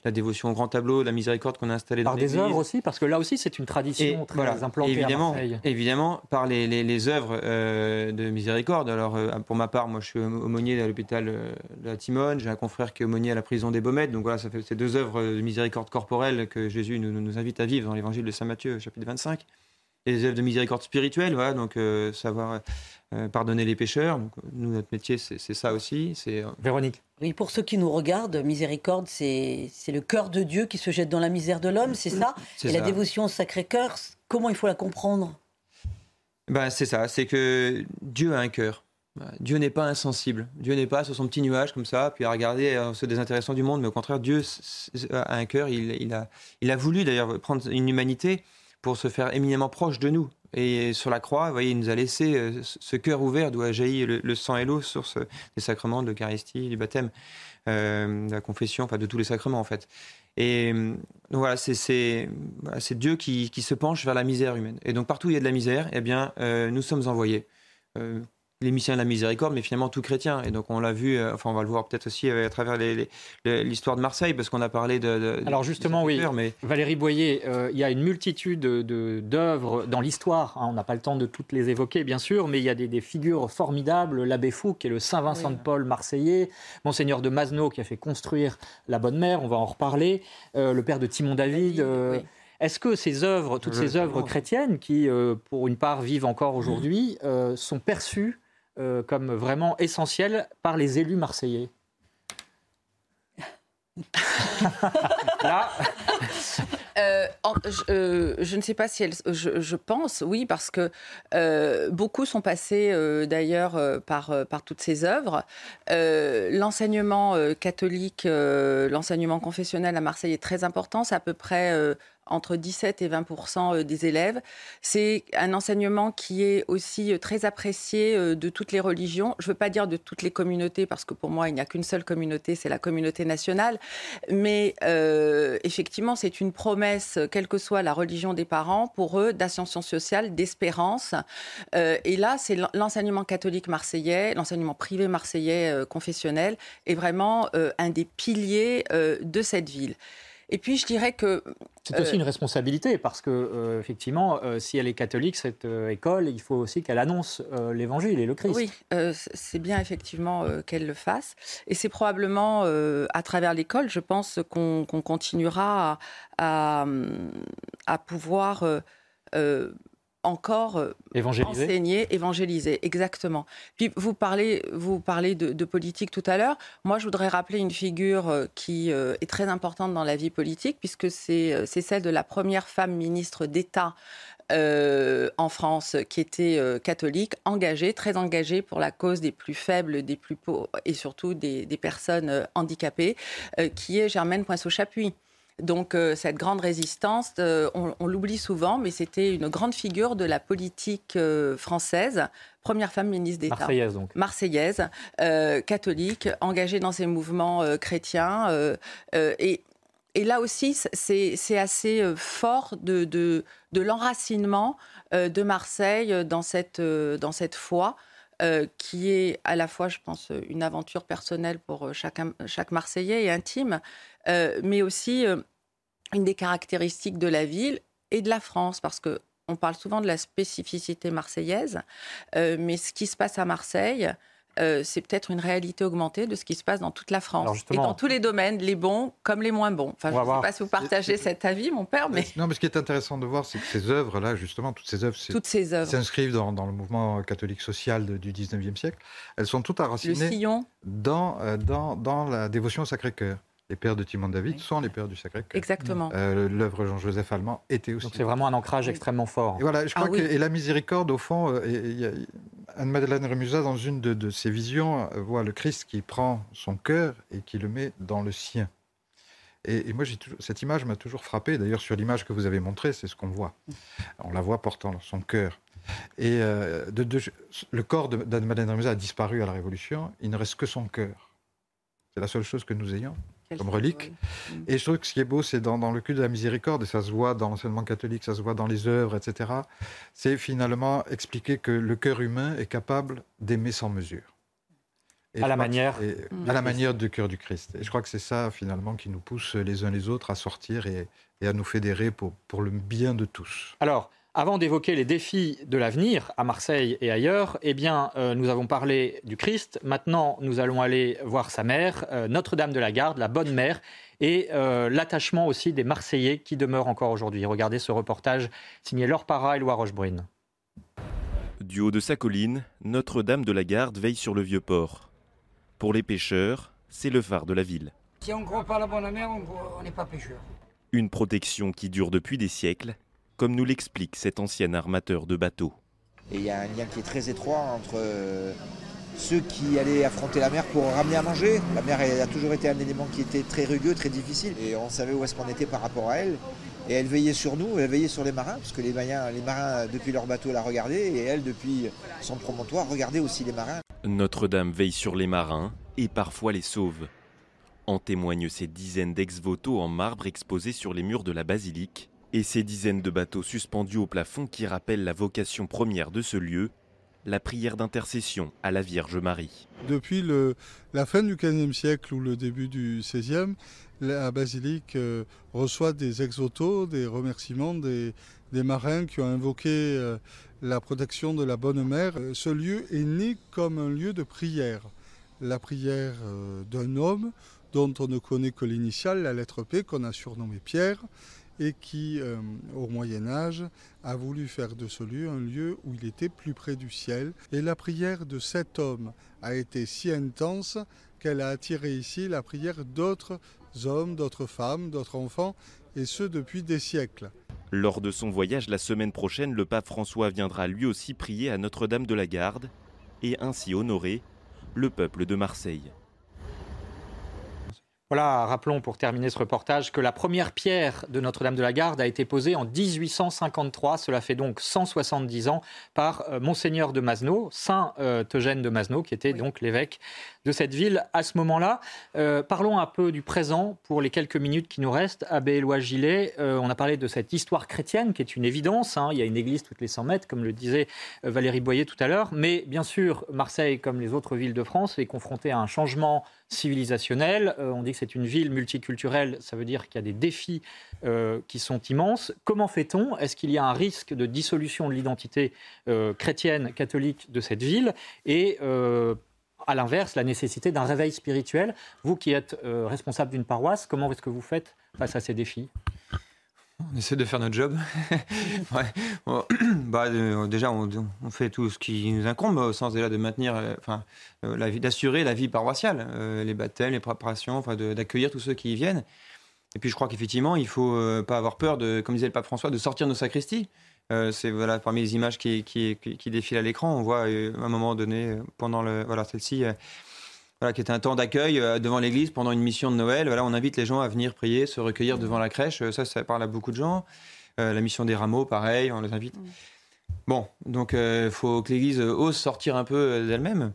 la dévotion au grand tableau de la Miséricorde qu'on a installé par dans des œuvres aussi, parce que là aussi c'est une tradition très voilà, implantée évidemment, à Marseille. Évidemment, par les, les, les œuvres de Miséricorde. Alors pour ma part, moi je suis aumônier à l'hôpital de la Timone, j'ai un confrère qui est aumônier à la prison des Baumettes. Donc voilà, ça fait ces deux œuvres de miséricorde corporelle que Jésus nous, nous invite à vivre dans l'évangile de Saint Matthieu, chapitre 25 les œuvres de miséricorde spirituelle, voilà, donc euh, savoir euh, pardonner les pécheurs. Donc, nous, notre métier, c'est ça aussi. C'est Véronique. Oui, pour ceux qui nous regardent, miséricorde, c'est le cœur de Dieu qui se jette dans la misère de l'homme, c'est ça? Et ça. la dévotion au Sacré-Cœur, comment il faut la comprendre? Ben, C'est ça, c'est que Dieu a un cœur. Dieu n'est pas insensible. Dieu n'est pas sur son petit nuage comme ça, puis à regarder euh, ce désintéressant du monde, mais au contraire, Dieu a un cœur. Il, il, a, il a voulu d'ailleurs prendre une humanité pour se faire éminemment proche de nous. Et sur la croix, vous voyez, il nous a laissé euh, ce cœur ouvert d'où a jailli le, sang et l'eau, source des sacrements de l'Eucharistie, du baptême, euh, de la confession, enfin de tous les sacrements en fait. Et donc voilà, c'est Dieu qui, se penche vers la misère humaine. Et donc partout où il y a de la misère, eh bien, euh, nous sommes envoyés. Euh, les missions de la miséricorde, mais finalement tout chrétien. Et donc on l'a vu, euh, enfin on va le voir peut-être aussi à travers l'histoire de Marseille, parce qu'on a parlé de... de Alors justement, oui, mais... Valérie Boyer, euh, il y a une multitude d'œuvres dans l'histoire, hein, on n'a pas le temps de toutes les évoquer bien sûr, mais il y a des, des figures formidables, l'abbé Fouque, qui est le Saint Vincent oui. de Paul marseillais, Monseigneur de Masneau, qui a fait construire la Bonne Mère, on va en reparler, euh, le père de Timon David... Oui. Est-ce que ces œuvres, toutes ces œuvres chrétiennes, qui euh, pour une part vivent encore aujourd'hui, euh, sont perçues euh, comme vraiment essentielles par les élus marseillais Là. Euh, en, je, euh, je, ne sais pas si elle. Je, je pense, oui, parce que euh, beaucoup sont passés d'ailleurs par, par toutes ces œuvres. l'enseignement catholique, l'enseignement confessionnel à Marseille est très important. C'est à peu près entre 17 et 20% des élèves. C'est un enseignement qui est aussi très apprécié de toutes les religions. Je ne veux pas dire de toutes les communautés, parce que pour moi, il n'y a qu'une seule communauté, c'est la communauté nationale. Mais euh, effectivement, c'est une promesse, quelle que soit la religion des parents, pour eux, d'ascension sociale, d'espérance. Euh, et là, c'est l'enseignement catholique marseillais, l'enseignement privé marseillais euh, confessionnel, est vraiment un des piliers de cette ville. Et puis, je dirais que. C'est aussi euh, une responsabilité, parce que, euh, effectivement, euh, si elle est catholique, cette euh, école, il faut aussi qu'elle annonce l'évangile et le Christ. Oui, c'est bien, effectivement, qu'elle le fasse. Et c'est probablement à travers l'école, je pense, qu'on qu continuera à, à, à pouvoir encore évangéliser. enseigner, évangéliser, exactement. Puis vous parlez, vous parlez de, de politique tout à l'heure. Moi, je voudrais rappeler une figure qui est très importante dans la vie politique, puisque c'est celle de la première femme ministre d'État euh, en France qui était euh, catholique, engagée, très engagée pour la cause des plus faibles, des plus pauvres et surtout des, des personnes euh, handicapées, qui est Germaine Poinceau-Chapuis. Donc euh, cette grande résistance, euh, on, on l'oublie souvent, mais c'était une grande figure de la politique euh, française, première femme ministre d'État. Marseillaise donc. Marseillaise, catholique, engagée dans ces mouvements chrétiens. et, et, là aussi, c'est assez fort de, de, de l'enracinement de Marseille dans cette, dans cette foi. Euh, qui est à la fois, je pense, une aventure personnelle pour chaque, chaque Marseillais et intime, euh, mais aussi euh, une des caractéristiques de la ville et de la France, parce que on parle souvent de la spécificité marseillaise, euh, mais ce qui se passe à Marseille, euh, c'est peut-être une réalité augmentée de ce qui se passe dans toute la France et dans tous les domaines, les bons comme les moins bons. Enfin, je ne sais pas si vous partagez cet avis, mon père, mais non, mais ce qui est intéressant de voir, c'est que ces œuvres-là, justement, toutes ces œuvres, toutes ces œuvres s'inscrivent dans, dans, le mouvement catholique social de, du 19e siècle. Elles sont toutes enracinées dans, euh, dans, dans la dévotion au Sacré-Cœur. Les pères de Timon David oui. sont les pères du Sacré-Cœur. Exactement. Euh, L'œuvre Jean-Joseph Allemand était aussi. Donc c'est vraiment un ancrage extrêmement fort. Et voilà, je crois ah, que et la miséricorde, au fond, euh, Anne-Madeleine Remusat, dans une de, de, ses visions, euh, voit le Christ qui prend son cœur et qui le met dans le sien. Et, et moi, toujours, cette image m'a toujours frappé. D'ailleurs, sur l'image que vous avez montrée, c'est ce qu'on voit. On la voit portant son cœur. Et euh, de, de, le corps d'Anne-Madeleine Remusat a disparu à la Révolution. Il ne reste que son cœur. C'est la seule chose que nous ayons. Comme relique. Et je trouve que ce qui est beau, c'est dans, dans, le culte de la miséricorde, et ça se voit dans l'enseignement catholique, ça se voit dans les œuvres, etc., c'est finalement expliquer que le cœur humain est capable d'aimer sans mesure. à la manière à la manière du cœur du Christ. Et je crois que c'est ça finalement qui nous pousse les uns les autres à sortir et, et à nous fédérer pour, pour le bien de tous. Alors, avant d'évoquer les défis de l'avenir à Marseille et ailleurs, eh bien, euh, nous avons parlé du Christ. Maintenant, nous allons aller voir sa mère, euh, Notre-Dame de la Garde, la bonne mère, et euh, l'attachement aussi des Marseillais qui demeurent encore aujourd'hui. Regardez ce reportage signé Laure Parra et Loire Rochebrune. Du haut de sa colline, Notre-Dame de la Garde veille sur le vieux port. Pour les pêcheurs, c'est le phare de la ville. Si on ne croit pas à la bonne mère, on n'est pas pêcheur. Une protection qui dure depuis des siècles comme nous l'explique cet ancien armateur de bateaux. Et il y a un lien qui est très étroit entre euh, ceux qui allaient affronter la mer pour ramener à manger. La mer a toujours été un élément qui était très rugueux, très difficile, et on savait où est-ce qu'on était par rapport à elle. Et elle veillait sur nous, elle veillait sur les marins, parce que les marins, les marins depuis leur bateau la regardaient, et elle, depuis son promontoire, regardait aussi les marins. Notre-Dame veille sur les marins et parfois les sauve. En témoignent ces dizaines d'ex-voto en marbre exposés sur les murs de la basilique et ces dizaines de bateaux suspendus au plafond qui rappellent la vocation première de ce lieu, la prière d'intercession à la Vierge Marie. Depuis la fin du XVe siècle ou le début du XVIe, la basilique euh, reçoit des ex-voto, des remerciements des, marins qui ont invoqué euh, la protection de la Bonne Mère. Euh, ce lieu est né comme un lieu de prière. La prière d'un homme dont on ne connaît que l'initiale, la lettre P, qu'on a surnommé Pierre, et qui, euh, au Moyen Âge, a voulu faire de ce lieu un lieu où il était plus près du ciel. Et la prière de cet homme a été si intense qu'elle a attiré ici la prière d'autres hommes, d'autres femmes, d'autres enfants, et ce depuis des siècles. Lors de son voyage la semaine prochaine, le pape François viendra lui aussi prier à Notre-Dame de la Garde et ainsi honorer le peuple de Marseille. Voilà, rappelons pour terminer ce reportage que la première pierre de Notre-Dame de la Garde a été posée en 1853, cela fait donc 170 ans, par euh, Monseigneur de Masneau, Saint euh, Eugène de Masneau, qui était donc l'évêque de cette ville à ce moment-là. Euh, parlons un peu du présent pour les quelques minutes qui nous restent. Abbé Éloi Gillet, on a parlé de cette histoire chrétienne qui est une évidence. Hein. Il y a une église toutes les 100 mètres, comme le disait Valérie Boyer tout à l'heure. Mais bien sûr, Marseille, comme les autres villes de France, est confrontée à un changement civilisationnel. on dit que c'est une ville multiculturelle, ça veut dire qu'il y a des défis euh, qui sont immenses. Comment fait-on? Est-ce qu'il y a un risque de dissolution de l'identité euh, chrétienne, catholique de cette ville? Et euh, à l'inverse, la nécessité d'un réveil spirituel. Vous qui êtes responsable d'une paroisse, comment est-ce que vous faites face à ces défis? On essaie de faire notre job. bah, déjà, on, fait tout ce qui nous incombe au sens de maintenir, enfin, la vie, d'assurer la vie paroissiale, les baptêmes, les préparations, enfin, d'accueillir tous ceux qui y viennent. Et puis je crois qu'effectivement, il faut euh, pas avoir peur, de, comme disait le pape François, de sortir nos sacristies. Euh, c'est voilà, parmi les images qui, qui, qui, défilent à l'écran, on voit euh, à un moment donné, pendant le, voilà, celle-ci, voilà, qui était un temps d'accueil devant l'église pendant une mission de Noël. Voilà, on invite les gens à venir prier, se recueillir devant la crèche. Ça, ça parle à beaucoup de gens. la mission des rameaux, pareil, on les invite. Bon, donc il faut que l'église ose sortir un peu d'elle-même.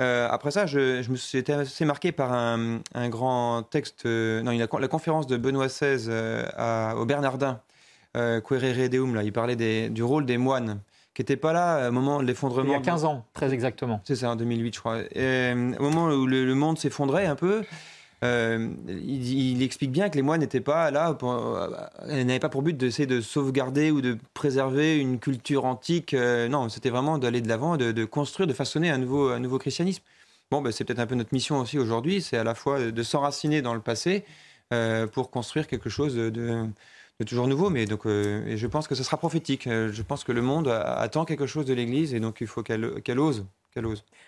Euh, après ça, je, me suis été assez marqué par un, grand texte, euh, non, la, conférence de Benoît XVI euh, au Bernardin, Querere Deum, là, il parlait du rôle des moines qui n'étaient pas là au moment de l'effondrement. Il y a 15 ans, très exactement. C'est ça, en 2008, je crois. au moment où le monde s'effondrait un peu, euh, il, explique bien que les moines n'étaient pas là, euh, n'avaient pas pour but d'essayer de sauvegarder ou de préserver une culture antique. Euh, non, c'était vraiment d'aller de l'avant, de, construire, de façonner un nouveau, un nouveau christianisme. Bon, ben, c'est peut-être un peu notre mission aussi aujourd'hui, c'est à la fois de s'enraciner dans le passé pour construire quelque chose de, toujours nouveau. Mais donc, et je pense que ce sera prophétique. Je pense que le monde attend quelque chose de l'Église et donc il faut qu'elle ose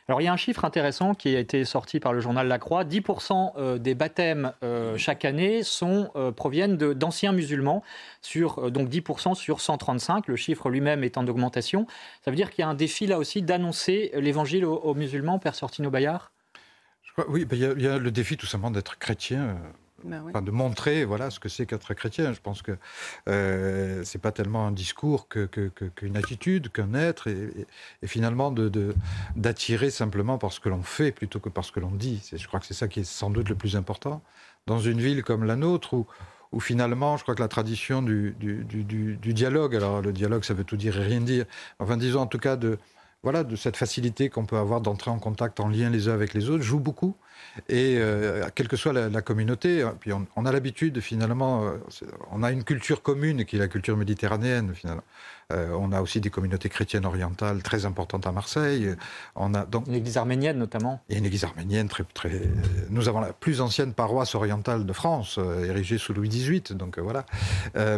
alors il y a un chiffre intéressant qui a été sorti par le journal La Croix. 10% euh, des baptêmes euh, chaque année sont, euh, proviennent d'anciens musulmans, sur, donc 10% sur 135. Le chiffre lui-même est en augmentation. Ça veut dire qu'il y a un défi là aussi d'annoncer l'évangile aux, musulmans, Père Sortino Bayard? Oui, ben, il y, a le défi tout simplement d'être chrétien de montrer voilà, ce que c'est qu'être chrétien. Je pense que euh, ce n'est pas tellement un discours qu'une que, attitude, qu'un être, et, finalement d'attirer de, simplement par ce que l'on fait plutôt que par ce que l'on dit. Je crois que c'est ça qui est sans doute le plus important. Dans une ville comme la nôtre, où, où finalement, je crois que la tradition du, du, du, du, dialogue, alors le dialogue ça veut tout dire et rien dire, enfin disons en tout cas de, voilà, de cette facilité qu'on peut avoir d'entrer en contact, en lien les uns avec les autres, joue beaucoup. Et euh, quelle que soit la, communauté, hein, on, a l'habitude finalement, euh, on a une culture commune qui est la culture méditerranéenne finalement. Euh, on a aussi des communautés chrétiennes orientales très importantes à Marseille. On a donc une église arménienne notamment. Et une église arménienne très très. Nous avons la plus ancienne paroisse orientale de France, érigée sous Louis XVIII, donc voilà,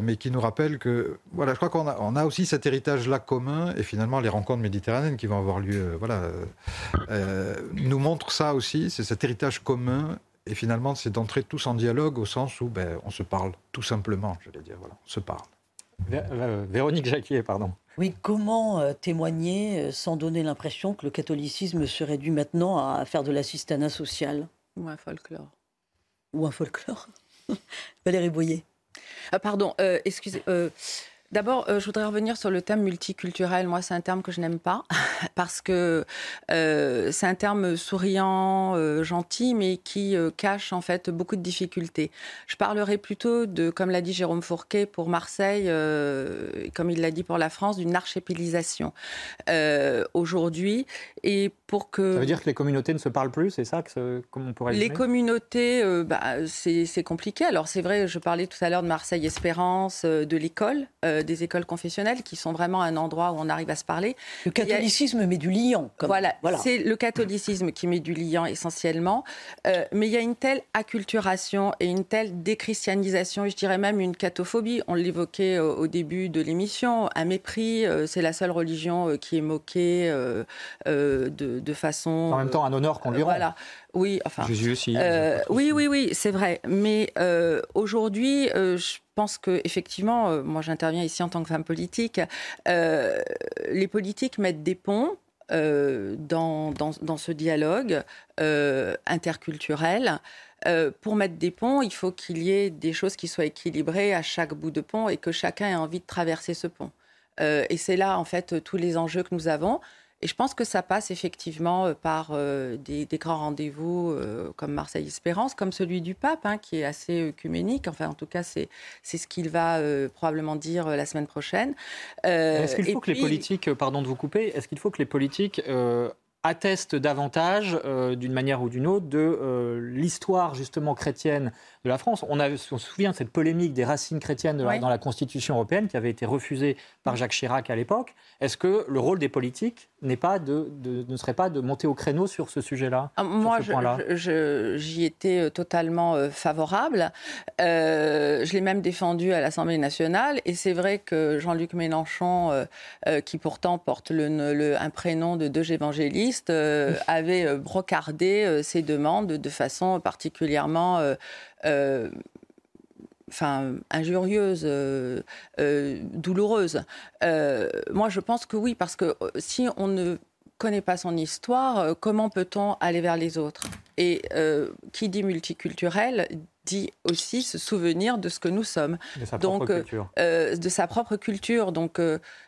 mais qui nous rappelle que voilà, je crois qu'on a, on a aussi cet héritage là commun et finalement les rencontres méditerranéennes qui vont avoir lieu, voilà, nous montrent ça aussi, c'est cet héritage commun et finalement, c'est d'entrer tous en dialogue au sens où ben, on se parle, tout simplement, je vais dire. Voilà, on se parle. Euh, Véronique Jacquier, pardon. Oui, comment euh, témoigner euh, sans donner l'impression que le catholicisme se réduit maintenant à faire de l'assistanat social? Ou un folklore. Ou un folklore? Valérie Boyer. Ah, pardon, excusez. D'abord, euh, je voudrais revenir sur le thème multiculturel. Moi, c'est un terme que je n'aime pas parce que euh, c'est un terme souriant, euh, gentil, mais qui cache en fait beaucoup de difficultés. Je parlerai plutôt de, comme l'a dit Jérôme Fourquet pour Marseille, comme il l'a dit pour la France, d'une archépilisation aujourd'hui. Et pour que ça veut dire que les communautés ne se parlent plus, c'est ça que comment on pourrait Les communautés, bah, c'est compliqué. Alors c'est vrai, je parlais tout à l'heure de Marseille Espérance, de l'école des écoles confessionnelles qui sont vraiment un endroit où on arrive à se parler. Le catholicisme met du liant. Voilà, c'est le catholicisme qui met du liant essentiellement. Euh, mais il y a une telle acculturation et une telle déchristianisation, je dirais même une cathophobie. On l'évoquait au, début de l'émission, un mépris. Euh, c'est la seule religion euh, qui est moquée de, de, façon. En même temps, un honneur qu'on lui rend. Voilà. Oui, enfin. Jésus aussi. oui, oui, oui, c'est vrai. Mais aujourd'hui, je pense que effectivement, euh, moi j'interviens ici en tant que femme politique, euh, les politiques mettent des ponts euh, dans, dans, ce dialogue interculturel. pour mettre des ponts, il faut qu'il y ait des choses qui soient équilibrées à chaque bout de pont et que chacun ait envie de traverser ce pont. et c'est là, en fait, tous les enjeux que nous avons. Et je pense que ça passe effectivement euh, par euh, des, grands rendez-vous euh, comme Marseille Espérance, comme celui du pape, hein, qui est assez œcuménique. Enfin, en tout cas, c'est ce qu'il va probablement dire la semaine prochaine. est-ce qu'il faut que les politiques, pardon de vous couper, est-ce qu'il faut que les politiques attestent davantage, d'une manière ou d'une autre, de l'histoire justement chrétienne de la France? On, a, on se souvient de cette polémique des racines chrétiennes dans la Constitution européenne qui avait été refusée par Jacques Chirac à l'époque. Est-ce que le rôle des politiques pas de, ne serait pas de monter au créneau sur ce sujet-là ah, Moi, j'y étais euh, totalement euh, favorable. Euh, je l'ai même défendu à l'Assemblée nationale. Et c'est vrai que Jean-Luc Mélenchon, qui pourtant porte le, un prénom de deux évangélistes, avait brocardé ses demandes de façon particulièrement enfin injurieuse, euh, euh, douloureuse. moi, je pense que oui, parce que si on ne connaît pas son histoire, comment peut-on aller vers les autres? Et qui dit multiculturel dit aussi se souvenir de ce que nous sommes. De sa propre culture. de sa propre culture. Donc,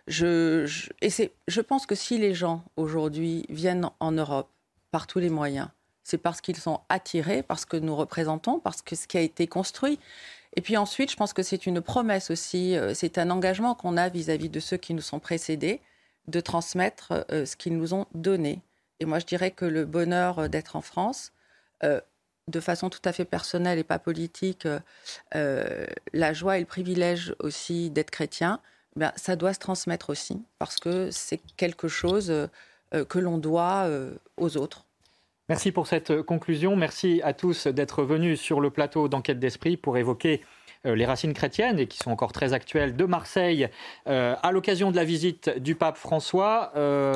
je, je, et je pense que si les gens aujourd'hui viennent en Europe par tous les moyens, c'est parce qu'ils sont attirés, parce que nous représentons, parce que ce qui a été construit. Et puis ensuite, je pense que c'est une promesse aussi, euh, c'est un engagement qu'on a vis-à-vis de ceux qui nous sont précédés, de transmettre euh, ce qu'ils nous ont donné. Et moi, je dirais que le bonheur euh, d'être en France, de façon tout à fait personnelle et pas politique, la joie et le privilège aussi d'être chrétien, ben, ça doit se transmettre aussi, parce que c'est quelque chose que l'on doit aux autres. Merci pour cette conclusion. Merci à tous d'être venus sur le plateau d'enquête d'esprit pour évoquer les racines chrétiennes et qui sont encore très actuelles de Marseille à l'occasion de la visite du pape François.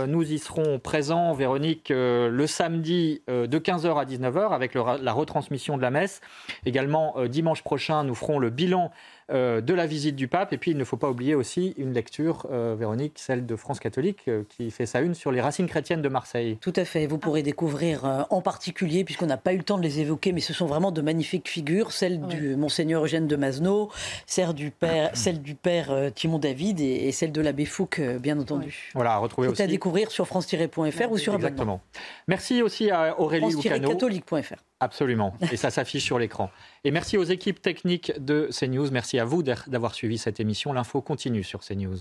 nous y serons présents, Véronique, le samedi de 15h à 19h avec la retransmission de la messe. Également, dimanche prochain, nous ferons le bilan euh, de la visite du pape. Et puis, il ne faut pas oublier aussi une lecture, euh, Véronique, celle de France catholique, euh, qui fait sa une sur les racines chrétiennes de Marseille. Tout à fait. Vous pourrez découvrir en particulier, puisqu'on n'a pas eu le temps de les évoquer, mais ce sont vraiment de magnifiques figures, celle du Monseigneur Eugène de Masneau, celle du père, celle du père Timon David et, celle de l'abbé Fouque, bien entendu. Voilà, à retrouver aussi. à découvrir sur france-fr ou sur Exactement. Merci aussi à Aurélie Lucano. Absolument. Et ça s'affiche sur l'écran. Et merci aux équipes techniques de CNews. Merci à vous d'avoir suivi cette émission. L'info continue sur CNews.